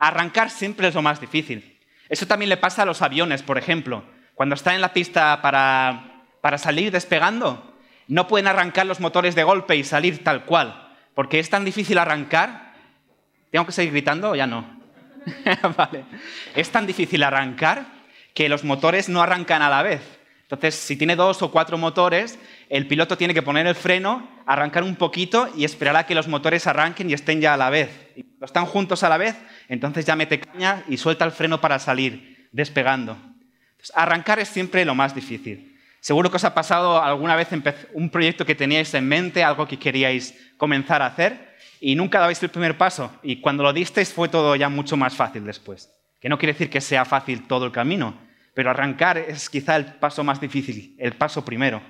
Arrancar siempre es lo más difícil. Eso también le pasa a los aviones, por ejemplo. Cuando están en la pista para, para salir despegando, no pueden arrancar los motores de golpe y salir tal cual, porque es tan difícil arrancar. ¿Tengo que seguir gritando o ya no? vale. Es tan difícil arrancar que los motores no arrancan a la vez. Entonces, si tiene dos o cuatro motores, el piloto tiene que poner el freno, arrancar un poquito y esperar a que los motores arranquen y estén ya a la vez. Y están juntos a la vez, entonces ya mete caña y suelta el freno para salir, despegando. arrancar es siempre lo más difícil. Seguro que os ha pasado alguna vez un proyecto que teníais en mente, algo que queríais comenzar a hacer y nunca dabais el primer paso. Y cuando lo disteis fue todo ya mucho más fácil después. Que no quiere decir que sea fácil todo el camino, pero arrancar es quizá el paso más difícil, el paso primero.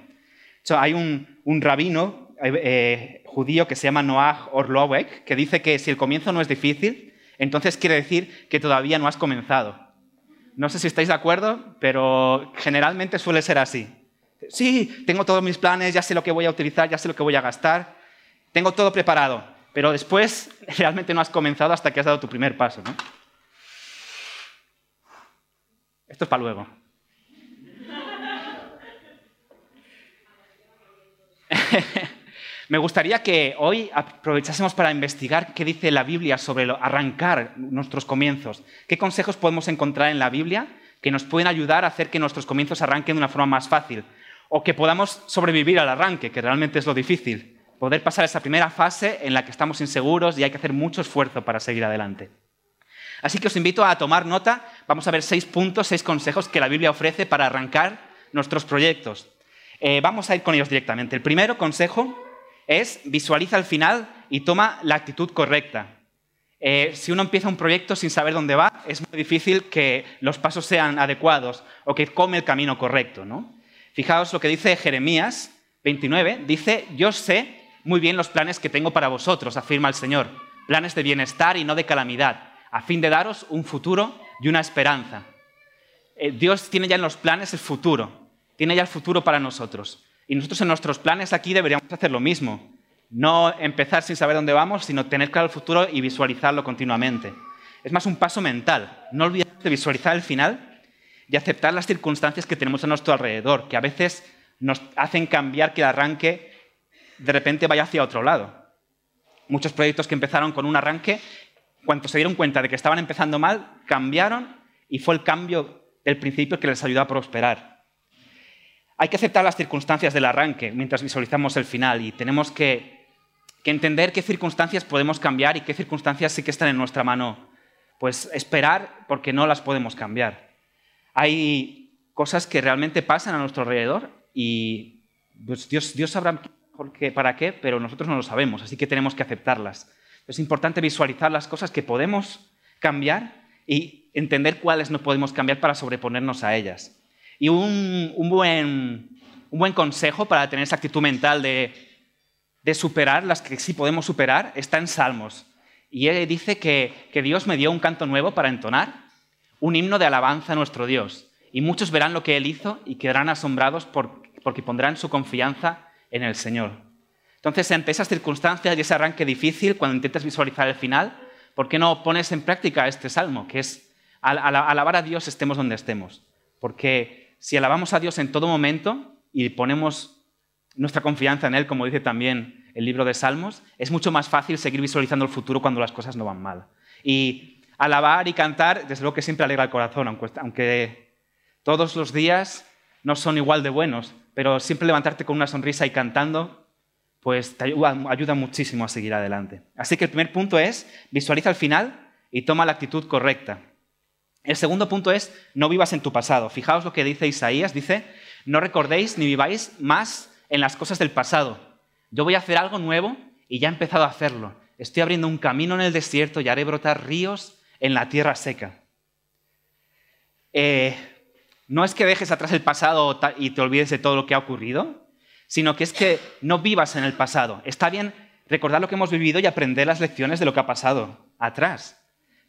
hay un, rabino eh, judío que se llama Noah Orlovek que dice que si el comienzo no es difícil, entonces quiere decir que todavía no has comenzado. No sé si estáis de acuerdo, pero generalmente suele ser así. Sí, tengo todos mis planes, ya sé lo que voy a utilizar, ya sé lo que voy a gastar, tengo todo preparado, pero después realmente no has comenzado hasta que has dado tu primer paso. Esto es para luego. Me gustaría que hoy aprovechásemos para investigar qué dice la Biblia sobre arrancar nuestros comienzos. ¿Qué consejos podemos encontrar en la Biblia que nos pueden ayudar a hacer que nuestros comienzos arranquen de una forma más fácil? O que podamos sobrevivir al arranque, que realmente es lo difícil. Poder pasar esa primera fase en la que estamos inseguros y hay que hacer mucho esfuerzo para seguir adelante. Así que os invito a tomar nota. Vamos a ver seis puntos, seis consejos que la Biblia ofrece para arrancar nuestros proyectos. Eh, vamos a ir con ellos directamente. El primero consejo es visualiza el final y toma la actitud correcta. Eh, si uno empieza un proyecto sin saber dónde va, es muy difícil que los pasos sean adecuados o que come el camino correcto. ¿no? Fijaos lo que dice Jeremías 29. Dice, yo sé muy bien los planes que tengo para vosotros, afirma el Señor. Planes de bienestar y no de calamidad a fin de daros un futuro y una esperanza. Eh, Dios tiene ya en los planes el futuro, tiene ya el futuro para nosotros. Y nosotros en nuestros planes aquí deberíamos hacer lo mismo. No empezar sin saber dónde vamos, sino tener claro el futuro y visualizarlo continuamente. Es más un paso mental. No olvidar de visualizar el final y aceptar las circunstancias que tenemos a nuestro alrededor, que a veces nos hacen cambiar que el arranque de repente vaya hacia otro lado. Muchos proyectos que empezaron con un arranque cuando se dieron cuenta de que estaban empezando mal, cambiaron y fue el cambio del principio que les ayudó a prosperar. Hay que aceptar las circunstancias del arranque mientras visualizamos el final y tenemos que, entender qué circunstancias podemos cambiar y qué circunstancias sí que están en nuestra mano. Pues esperar porque no las podemos cambiar. Hay cosas que realmente pasan a nuestro alrededor y pues, Dios, Dios sabrá para qué, pero nosotros no lo sabemos, así que tenemos que aceptarlas. Es importante visualizar las cosas que podemos cambiar y entender cuáles no podemos cambiar para sobreponernos a ellas. Y un, buen, consejo para tener esa actitud mental de, superar las que sí podemos superar está en Salmos. Y él dice que, Dios me dio un canto nuevo para entonar, un himno de alabanza a nuestro Dios. Y muchos verán lo que él hizo y quedarán asombrados porque pondrán su confianza en el Señor. Entonces, ante esas circunstancias y ese arranque difícil, cuando intentas visualizar el final, ¿por qué no pones en práctica este salmo, que es alabar a Dios estemos donde estemos? Porque si alabamos a Dios en todo momento y ponemos nuestra confianza en Él, como dice también el libro de Salmos, es mucho más fácil seguir visualizando el futuro cuando las cosas no van mal. Y alabar y cantar, desde luego que siempre alegra el corazón, aunque todos los días no son igual de buenos, pero siempre levantarte con una sonrisa y cantando pues te ayuda, muchísimo a seguir adelante. Así que el primer punto es visualiza el final y toma la actitud correcta. El segundo punto es no vivas en tu pasado. Fijaos lo que dice Isaías, dice, no recordéis ni viváis más en las cosas del pasado. Yo voy a hacer algo nuevo y ya he empezado a hacerlo. Estoy abriendo un camino en el desierto y haré brotar ríos en la tierra seca. Eh, no es que dejes atrás el pasado y te olvides de todo lo que ha ocurrido, sino que es que no vivas en el pasado. Está bien recordar lo que hemos vivido y aprender las lecciones de lo que ha pasado atrás.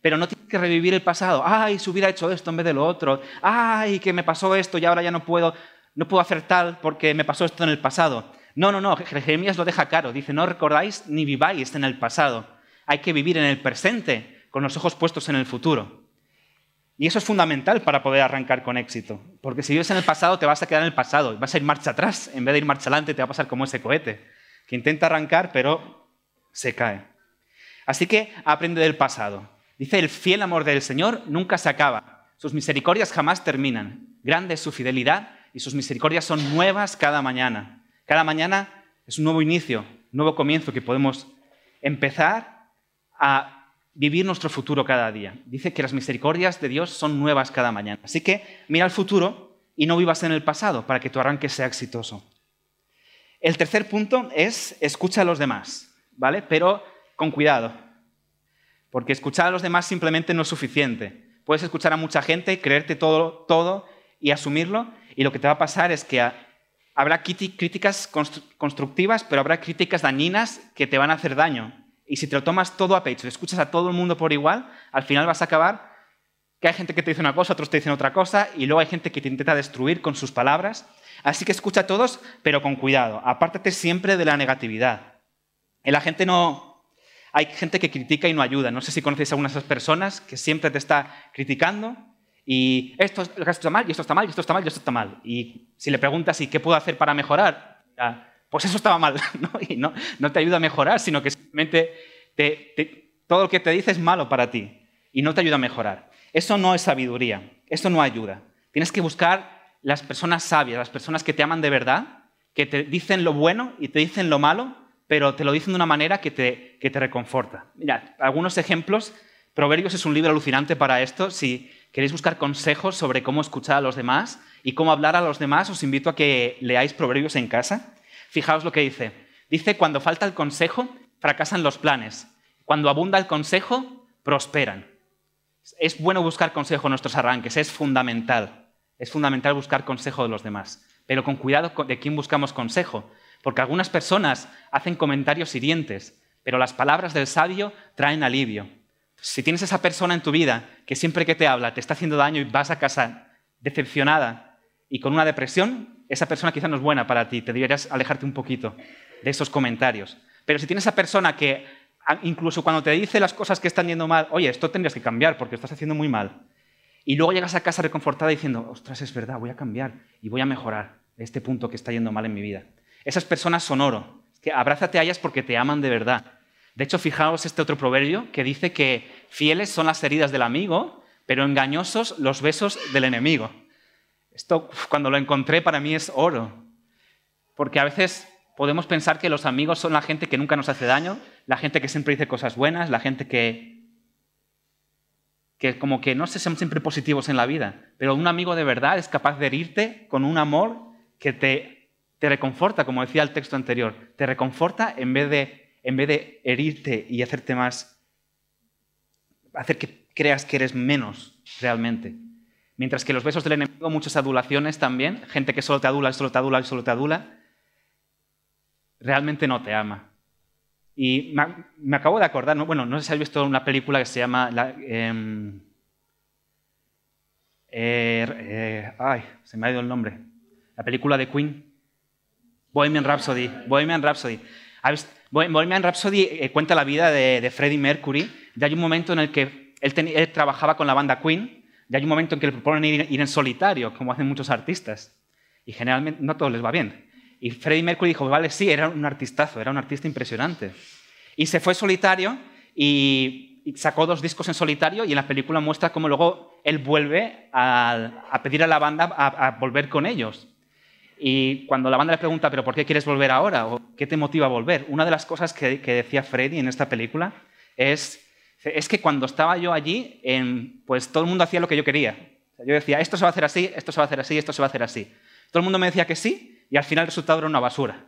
Pero no tienes que revivir el pasado. Ay, si hubiera hecho esto en vez de lo otro. Ay, que me pasó esto y ahora ya no puedo, no puedo hacer tal porque me pasó esto en el pasado. No, no, no. Jeremías lo deja claro. Dice, no recordáis ni viváis en el pasado. Hay que vivir en el presente con los ojos puestos en el futuro. Y eso es fundamental para poder arrancar con éxito, porque si vives en el pasado te vas a quedar en el pasado, vas a ir marcha atrás, en vez de ir marcha adelante te va a pasar como ese cohete, que intenta arrancar pero se cae. Así que aprende del pasado. Dice, el fiel amor del Señor nunca se acaba, sus misericordias jamás terminan, grande es su fidelidad y sus misericordias son nuevas cada mañana. Cada mañana es un nuevo inicio, un nuevo comienzo que podemos empezar a vivir nuestro futuro cada día. Dice que las misericordias de Dios son nuevas cada mañana. Así que mira al futuro y no vivas en el pasado para que tu arranque sea exitoso. El tercer punto es escucha a los demás, ¿vale? Pero con cuidado, porque escuchar a los demás simplemente no es suficiente. Puedes escuchar a mucha gente, creerte todo, todo y asumirlo, y lo que te va a pasar es que habrá críticas constructivas, pero habrá críticas dañinas que te van a hacer daño y si te lo tomas todo a pecho escuchas a todo el mundo por igual, al final vas a acabar que hay gente que te dice una cosa, otros te dicen otra cosa, y luego hay gente que te intenta destruir con sus palabras. Así que escucha a todos, pero con cuidado. Apártate siempre de la negatividad. la gente no... Hay gente que critica y no ayuda. No sé si conocéis a alguna de esas personas que siempre te está criticando y esto, está mal, y esto está mal, y esto está mal, y esto está mal. Y si le preguntas, ¿y qué puedo hacer para mejorar? pues eso estaba mal, ¿no? Y no, te ayuda a mejorar, sino que simplemente todo lo que te dice es malo para ti y no te ayuda a mejorar. Eso no es sabiduría, eso no ayuda. Tienes que buscar las personas sabias, las personas que te aman de verdad, que te dicen lo bueno y te dicen lo malo, pero te lo dicen de una manera que te, que te reconforta. Mira, algunos ejemplos. Proverbios es un libro alucinante para esto. Si queréis buscar consejos sobre cómo escuchar a los demás y cómo hablar a los demás, os invito a que leáis Proverbios en casa. Fijaos lo que dice. Dice, cuando falta el consejo, fracasan los planes. Cuando abunda el consejo, prosperan. Es bueno buscar consejo en nuestros arranques, es fundamental. Es fundamental buscar consejo de los demás. Pero con cuidado de quién buscamos consejo. Porque algunas personas hacen comentarios hirientes, pero las palabras del sabio traen alivio. Si tienes esa persona en tu vida que siempre que te habla te está haciendo daño y vas a casa decepcionada y con una depresión, esa persona quizá no es buena para ti, te deberías alejarte un poquito de esos comentarios. Pero si tienes esa persona que incluso cuando te dice las cosas que están yendo mal, oye, esto tendrías que cambiar porque estás haciendo muy mal, y luego llegas a casa reconfortada diciendo, ostras, es verdad, voy a cambiar y voy a mejorar este punto que está yendo mal en mi vida. Esas personas son oro. Que abrázate a ellas porque te aman de verdad. De hecho, fijaos este otro proverbio que dice que fieles son las heridas del amigo, pero engañosos los besos del enemigo. Esto, cuando lo encontré, para mí es oro. Porque a veces podemos pensar que los amigos son la gente que nunca nos hace daño, la gente que siempre dice cosas buenas, la gente que, que como que no sé, son siempre positivos en la vida. Pero un amigo de verdad es capaz de herirte con un amor que te, te reconforta, como decía el texto anterior. Te reconforta en vez de, en vez de herirte y hacerte más, hacer que creas que eres menos realmente. Mientras que los besos del enemigo, muchas adulaciones también, gente que solo te adula, solo te adula solo te adula, realmente no te ama. Y me, acabo de acordar, bueno, no sé si has visto una película que se llama... Em, er, eh, ay, se me ha ido el nombre. La película de Queen. Bohemian Rhapsody. Bohemian Rhapsody. Bohemian Rhapsody eh, cuenta la vida de, Freddie Mercury. Y hay un momento en el que él trabajaba con la banda Queen y hay un momento en que le proponen ir, en solitario, como hacen muchos artistas. Y generalmente no todo les va bien. Y Freddie Mercury dijo, vale, sí, era un artistazo, era un artista impresionante. Y se fue solitario y, sacó dos discos en solitario y en la película muestra cómo luego él vuelve a, pedir a la banda a, volver con ellos. Y cuando la banda le pregunta, ¿pero por qué quieres volver ahora? ¿O qué te motiva a volver? Una de las cosas que, que decía Freddie en esta película es es que cuando estaba yo allí, pues todo el mundo hacía lo que yo quería. yo decía, esto se va a hacer así, esto se va a hacer así, esto se va a hacer así. Todo el mundo me decía que sí y al final el resultado era una basura.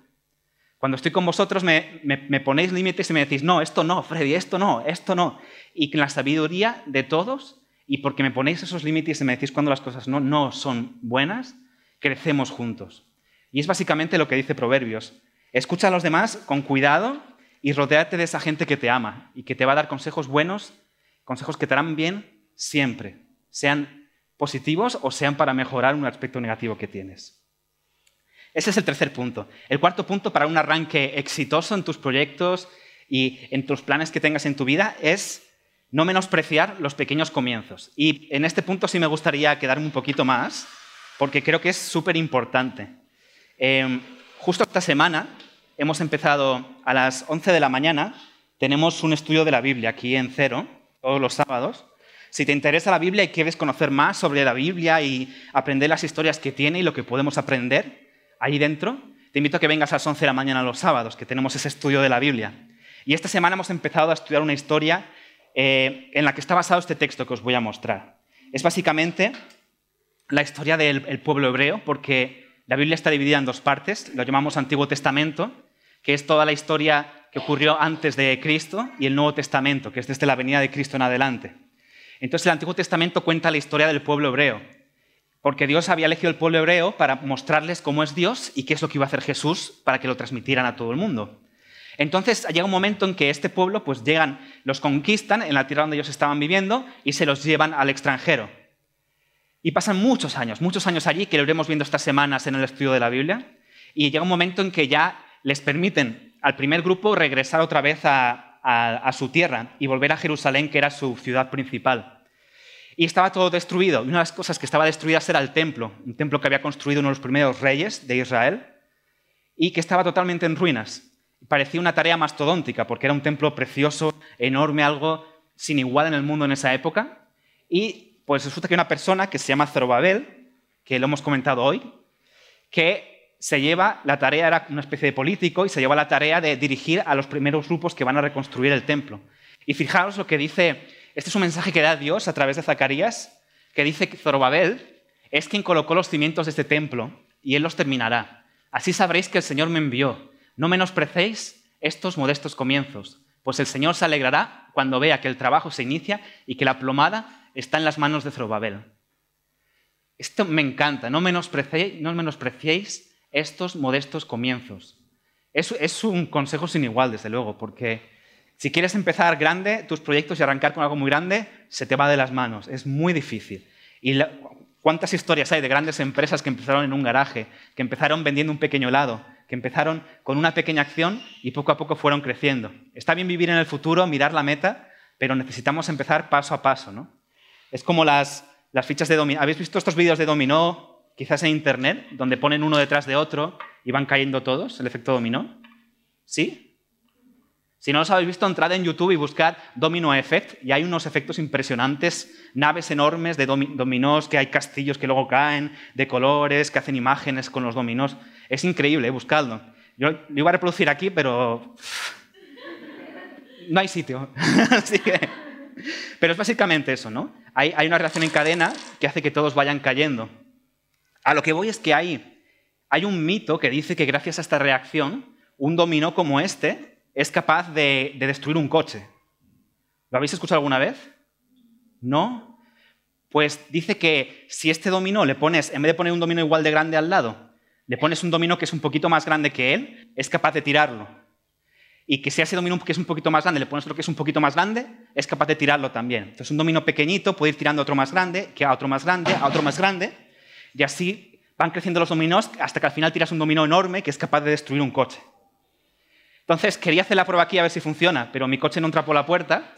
Cuando estoy con vosotros me, ponéis límites y me decís, no, esto no, Freddy, esto no, esto no. Y con la sabiduría de todos y porque me ponéis esos límites y me decís cuando las cosas no, no son buenas, crecemos juntos. Y es básicamente lo que dice Proverbios. Escucha a los demás con cuidado y rodeate de esa gente que te ama y que te va a dar consejos buenos, consejos que te harán bien siempre, sean positivos o sean para mejorar un aspecto negativo que tienes. Ese es el tercer punto. El cuarto punto para un arranque exitoso en tus proyectos y en tus planes que tengas en tu vida es no menospreciar los pequeños comienzos. Y en este punto sí me gustaría quedarme un poquito más, porque creo que es súper importante. Em, justo esta semana hemos empezado a las 11 de la mañana, tenemos un estudio de la Biblia aquí en Cero, todos los sábados. Si te interesa la Biblia y quieres conocer más sobre la Biblia y aprender las historias que tiene y lo que podemos aprender ahí dentro, te invito a que vengas a las 11 de la mañana los sábados, que tenemos ese estudio de la Biblia. Y esta semana hemos empezado a estudiar una historia eh, en la que está basado este texto que os voy a mostrar. Es básicamente la historia del pueblo hebreo, porque la Biblia está dividida en dos partes, lo llamamos Antiguo Testamento, que es toda la historia que ocurrió antes de Cristo, y el Nuevo Testamento, que es desde la venida de Cristo en adelante. Entonces el Antiguo Testamento cuenta la historia del pueblo hebreo, porque Dios había elegido el pueblo hebreo para mostrarles cómo es Dios y qué es lo que iba a hacer Jesús para que lo transmitieran a todo el mundo. Entonces llega un momento en que este pueblo, pues llegan, los conquistan en la tierra donde ellos estaban viviendo y se los llevan al extranjero. Y pasan muchos años, muchos años allí, que lo iremos viendo estas semanas en el estudio de la Biblia, y llega un momento en que ya les permiten al primer grupo regresar otra vez a, su tierra y volver a Jerusalén, que era su ciudad principal. Y estaba todo destruido. Y una de las cosas que estaba destruida era el templo, un templo que había construido uno de los primeros reyes de Israel y que estaba totalmente en ruinas parecía una tarea mastodóntica, porque era un templo precioso, enorme, algo sin igual en el mundo en esa época. Y pues resulta que hay una persona que se llama Zorobabel, que lo hemos comentado hoy, que se lleva la tarea, era una especie de político, y se lleva la tarea de dirigir a los primeros grupos que van a reconstruir el templo. Y fijaros lo que dice, este es un mensaje que da Dios a través de Zacarías, que dice que Zorobabel es quien colocó los cimientos de este templo, y él los terminará. Así sabréis que el Señor me envió no menosprecéis estos modestos comienzos, pues el Señor se alegrará cuando vea que el trabajo se inicia y que la plomada está en las manos de Zorobabel. Esto me encanta, no menospreciéis, no menospreciéis estos modestos comienzos. Es, es, un consejo sin igual, desde luego, porque si quieres empezar grande, tus proyectos y arrancar con algo muy grande, se te va de las manos. Es muy difícil. Y ¿Cuántas historias hay de grandes empresas que empezaron en un garaje, que empezaron vendiendo un pequeño helado, que empezaron con una pequeña acción y poco a poco fueron creciendo. Está bien vivir en el futuro, mirar la meta, pero necesitamos empezar paso a paso. ¿no? Es como las, fichas de dominó. ¿Habéis visto estos vídeos de dominó, quizás en Internet, donde ponen uno detrás de otro y van cayendo todos, el efecto dominó? ¿Sí? Si no los habéis visto, entrad en YouTube y buscad Domino Effect y hay unos efectos impresionantes, naves enormes de dominós, que hay castillos que luego caen, de colores, que hacen imágenes con los dominós. Es increíble, ¿eh? buscadlo. Yo lo iba a reproducir aquí, pero no hay sitio. Pero es básicamente eso, ¿no? Hay, una reacción en cadena que hace que todos vayan cayendo. A lo que voy es que hay, hay un mito que dice que gracias a esta reacción, un dominó como este es capaz de, destruir un coche. ¿Lo habéis escuchado alguna vez? ¿No? Pues dice que si este dominó le pones, en vez de poner un dominó igual de grande al lado, le pones un dominó que es un poquito más grande que él, es capaz de tirarlo. Y que si ese dominó que es un poquito más grande, le pones otro que es un poquito más grande, es capaz de tirarlo también. Entonces un dominó pequeñito puede ir tirando otro más grande, que a otro más grande, a otro más grande, y así van creciendo los dominós hasta que al final tiras un dominó enorme que es capaz de destruir un coche. Entonces quería hacer la prueba aquí a ver si funciona, pero mi coche no entra por la puerta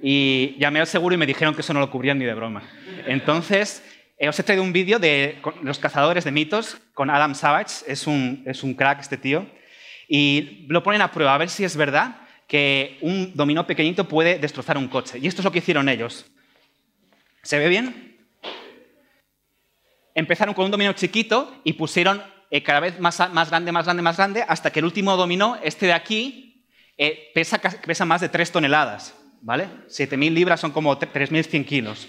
y llamé al seguro y me dijeron que eso no lo cubrían ni de broma. Entonces, eh, os he traído un vídeo de los cazadores de mitos con Adam Savage, es un, es un crack este tío, y lo ponen a prueba a ver si es verdad que un dominó pequeñito puede destrozar un coche. Y esto es lo que hicieron ellos. ¿Se ve bien? Empezaron con un dominó chiquito y pusieron eh, cada vez más, grande, más grande, más grande, hasta que el último dominó, este de aquí, eh, pesa, pesa, más de 3 toneladas, ¿vale? 7.000 libras son como 3.100 kilos.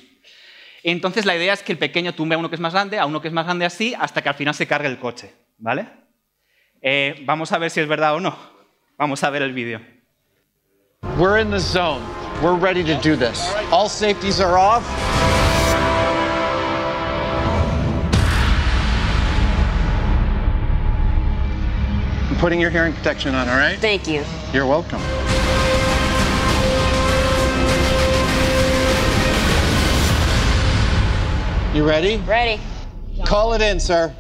Entonces la idea es que el pequeño tumbe a uno que es más grande, a uno que es más grande así, hasta que al final se cargue el coche, ¿vale? Eh, vamos a ver si es verdad o no. Vamos a ver el vídeo. We're in the zone. We're ready to do this. All safeties are off. putting your hearing protection on, all right? Thank you. You're welcome. You ready? Ready. Call it in, sir.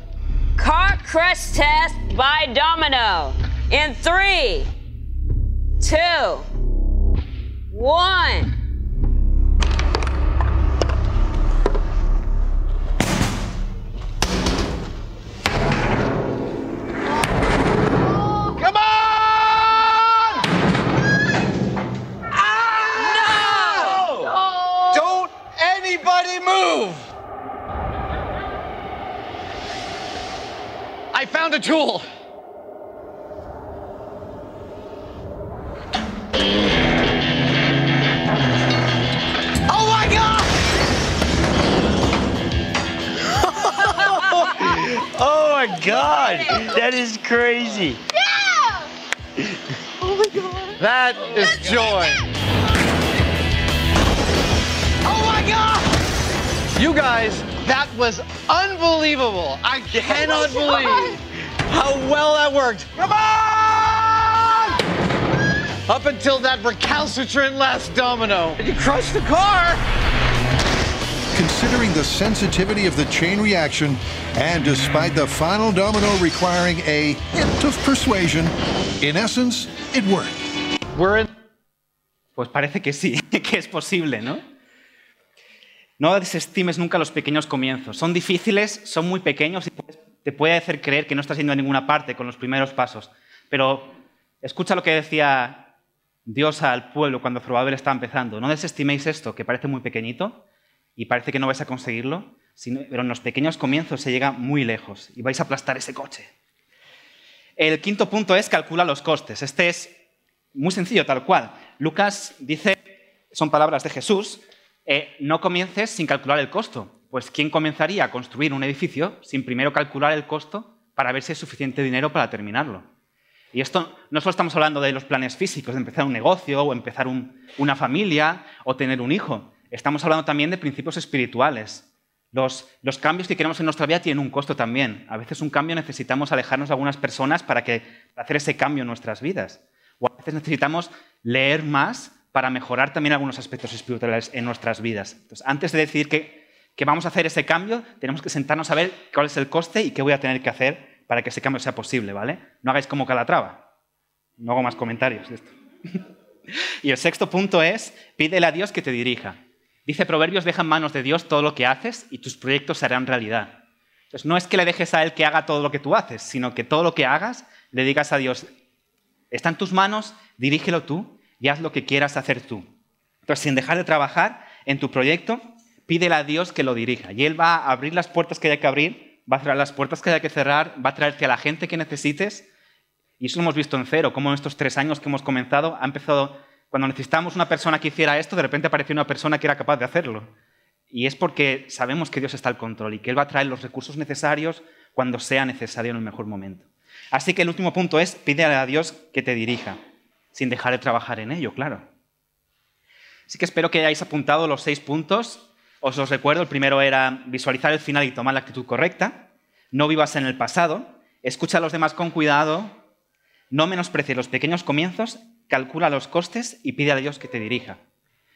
Car crush test by Domino. In three, two, one. Come on! I found a tool. Oh my god! Oh my god! That is crazy. That is joy. Oh my god! You guys, that was unbelievable. I cannot believe how well that worked. Come on! Up until that recalcitrant last domino. You crushed the car! Considering the sensitivity of the chain reaction, and despite the final domino requiring a hint of persuasion, in essence, it worked. We're in Pues parece que sí, que es posible, ¿no? No desestimes nunca los pequeños comienzos. Son difíciles, son muy pequeños y te puede hacer creer que no estás yendo a ninguna parte con los primeros pasos. Pero escucha lo que decía Dios al pueblo cuando Zorobabel estaba empezando. No desestiméis esto, que parece muy pequeñito y parece que no vais a conseguirlo, sino- pero en los pequeños comienzos se llega muy lejos y vais a aplastar ese coche. El quinto punto es calcula los costes. Este es muy sencillo, tal cual. Lucas dice, son palabras de Jesús, eh, no comiences sin calcular el costo. Pues ¿quién comenzaría a construir un edificio sin primero calcular el costo para ver si es suficiente dinero para terminarlo? Y esto no solo estamos hablando de los planes físicos, de empezar un negocio o empezar un- una familia o tener un hijo. Estamos hablando también de principios espirituales. Los, los cambios que queremos en nuestra vida tienen un costo también. A veces un cambio necesitamos alejarnos de algunas personas para, que, para hacer ese cambio en nuestras vidas. O a veces necesitamos leer más para mejorar también algunos aspectos espirituales en nuestras vidas. Entonces, antes de decidir que, que vamos a hacer ese cambio, tenemos que sentarnos a ver cuál es el coste y qué voy a tener que hacer para que ese cambio sea posible, ¿vale? No hagáis como Calatrava. No hago más comentarios de esto. y el sexto punto es, pídele a Dios que te dirija. Dice Proverbios, deja en manos de Dios todo lo que haces y tus proyectos se harán realidad. Entonces, no es que le dejes a Él que haga todo lo que tú haces, sino que todo lo que hagas le digas a Dios, está en tus manos, dirígelo tú y haz lo que quieras hacer tú. Entonces, sin dejar de trabajar en tu proyecto, pídele a Dios que lo dirija. Y Él va a abrir las puertas que haya que abrir, va a cerrar las puertas que haya que cerrar, va a traerte a la gente que necesites. Y eso lo hemos visto en cero, como en estos tres años que hemos comenzado, ha empezado, cuando necesitábamos una persona que hiciera esto, de repente apareció una persona que era capaz de hacerlo. Y es porque sabemos que Dios está al control y que Él va a traer los recursos necesarios cuando sea necesario en el mejor momento. Así que el último punto es, pídele a Dios que te dirija, sin dejar de trabajar en ello, claro. Así que espero que hayáis apuntado los seis puntos. Os los recuerdo, el primero era visualizar el final y tomar la actitud correcta. No vivas en el pasado. Escucha a los demás con cuidado. No menosprecies los pequeños comienzos. Calcula los costes y pide a Dios que te dirija.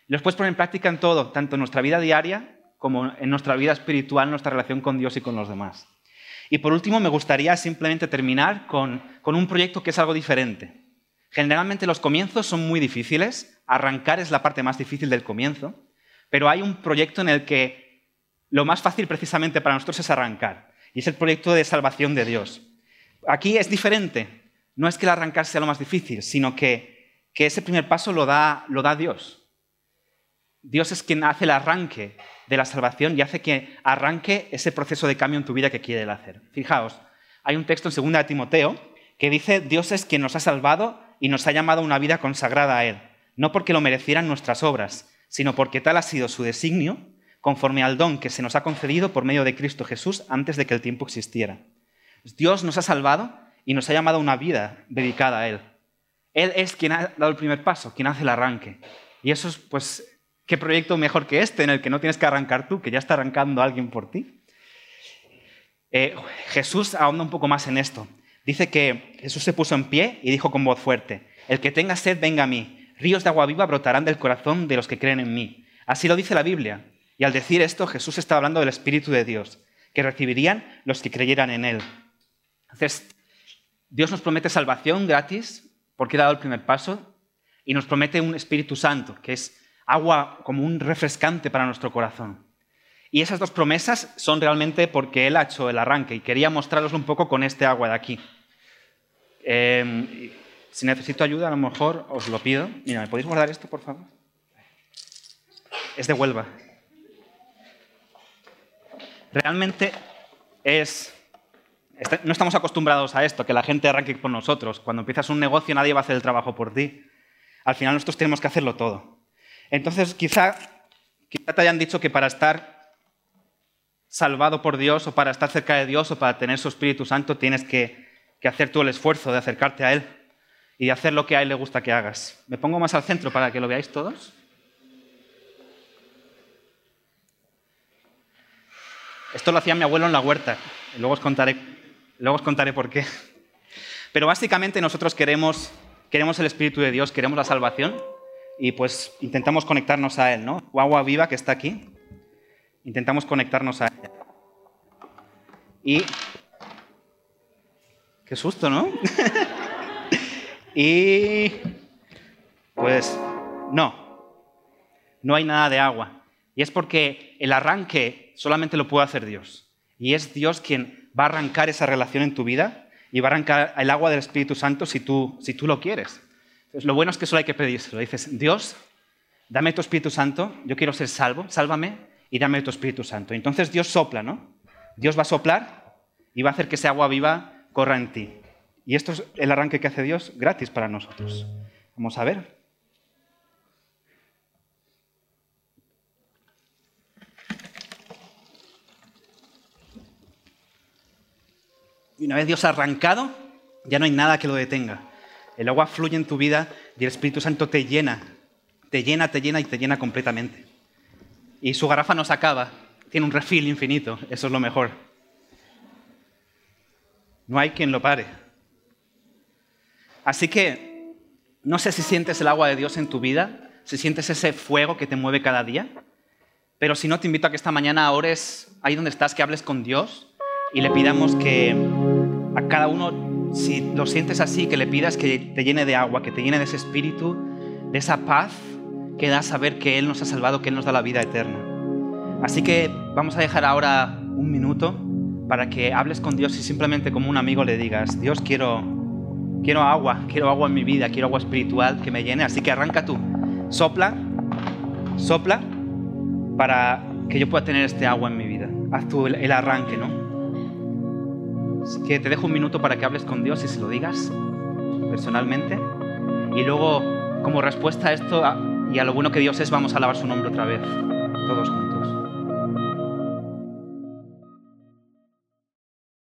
Los puedes poner en práctica en todo, tanto en nuestra vida diaria como en nuestra vida espiritual, nuestra relación con Dios y con los demás. Y por último, me gustaría simplemente terminar con, con un proyecto que es algo diferente. Generalmente los comienzos son muy difíciles, arrancar es la parte más difícil del comienzo, pero hay un proyecto en el que lo más fácil precisamente para nosotros es arrancar, y es el proyecto de salvación de Dios. Aquí es diferente, no es que el arrancar sea lo más difícil, sino que, que ese primer paso lo da, lo da Dios. Dios es quien hace el arranque de la salvación y hace que arranque ese proceso de cambio en tu vida que quiere hacer. Fijaos, hay un texto en 2 de Timoteo que dice, Dios es quien nos ha salvado y nos ha llamado a una vida consagrada a Él, no porque lo merecieran nuestras obras, sino porque tal ha sido su designio, conforme al don que se nos ha concedido por medio de Cristo Jesús antes de que el tiempo existiera. Dios nos ha salvado y nos ha llamado a una vida dedicada a Él. Él es quien ha dado el primer paso, quien hace el arranque. Y eso es, pues, ¿qué proyecto mejor que este en el que no tienes que arrancar tú, que ya está arrancando alguien por ti? Eh, Jesús ahonda un poco más en esto. Dice que Jesús se puso en pie y dijo con voz fuerte, el que tenga sed, venga a mí. Ríos de agua viva brotarán del corazón de los que creen en mí. Así lo dice la Biblia. Y al decir esto, Jesús está hablando del Espíritu de Dios, que recibirían los que creyeran en Él. Entonces, Dios nos promete salvación gratis, porque ha dado el primer paso, y nos promete un Espíritu Santo, que es agua como un refrescante para nuestro corazón. Y esas dos promesas son realmente porque Él ha hecho el arranque, y quería mostrarlos un poco con este agua de aquí. Eh, si necesito ayuda, a lo mejor os lo pido. Mira, ¿me podéis guardar esto, por favor? Es de Huelva. realmente es... está- No estamos acostumbrados a esto, que la gente arranque por nosotros. Cuando empiezas un negocio nadie va a hacer el trabajo por ti. Al final nosotros tenemos que hacerlo todo. Entonces quizá, quizá te hayan dicho que para estar salvado por Dios o para estar cerca de Dios o para tener su Espíritu Santo tienes que, que hacer tú el esfuerzo de acercarte a Él y hacer lo que a Él le gusta que hagas. Me pongo más al centro para que lo veáis todos. Esto lo hacía mi abuelo en la huerta. Luego os contaré, luego os contaré por qué. Pero básicamente nosotros queremos, queremos el Espíritu de Dios, queremos la salvación y pues intentamos conectarnos a Él, ¿no? Agua viva que está aquí. Intentamos conectarnos a Él. Y... Qué susto, ¿no? y... Pues no. No hay nada de agua. Y es porque el arranque solamente lo puede hacer Dios. Y es Dios quien va a arrancar esa relación en tu vida y va a arrancar el agua del Espíritu Santo si tú, si tú lo quieres. Lo bueno es que solo hay que pedírselo. Dices, Dios, dame tu Espíritu Santo, yo quiero ser salvo, sálvame y dame tu Espíritu Santo. Entonces Dios sopla, ¿no? Dios va a soplar y va a hacer que ese agua viva corra en ti. Y esto es el arranque que hace Dios gratis para nosotros. Vamos a ver. Y una vez Dios ha arrancado, ya no hay nada que lo detenga. El agua fluye en tu vida y el Espíritu Santo te llena, te llena, te llena y te llena completamente. Y su garrafa no se acaba, tiene un refill infinito, eso es lo mejor. No hay quien lo pare. Así que no sé si sientes el agua de Dios en tu vida, si sientes ese fuego que te mueve cada día, pero si no, te invito a que esta mañana ores ahí donde estás, que hables con Dios y le pidamos que a cada uno, si lo sientes así, que le pidas que te llene de agua, que te llene de ese espíritu, de esa paz que da saber que Él nos ha salvado, que Él nos da la vida eterna. Así que vamos a dejar ahora un minuto para que hables con Dios y simplemente como un amigo le digas, Dios, quiero, quiero agua, quiero agua en mi vida, quiero agua espiritual que me llene. Así que arranca tú, sopla, sopla para que yo pueda tener este agua en mi vida. Haz tú el, el arranque, ¿no? Así que te dejo un minuto para que hables con Dios y se lo digas personalmente. Y luego, como respuesta a esto y a lo bueno que Dios es, vamos a alabar su nombre otra vez, todos juntos.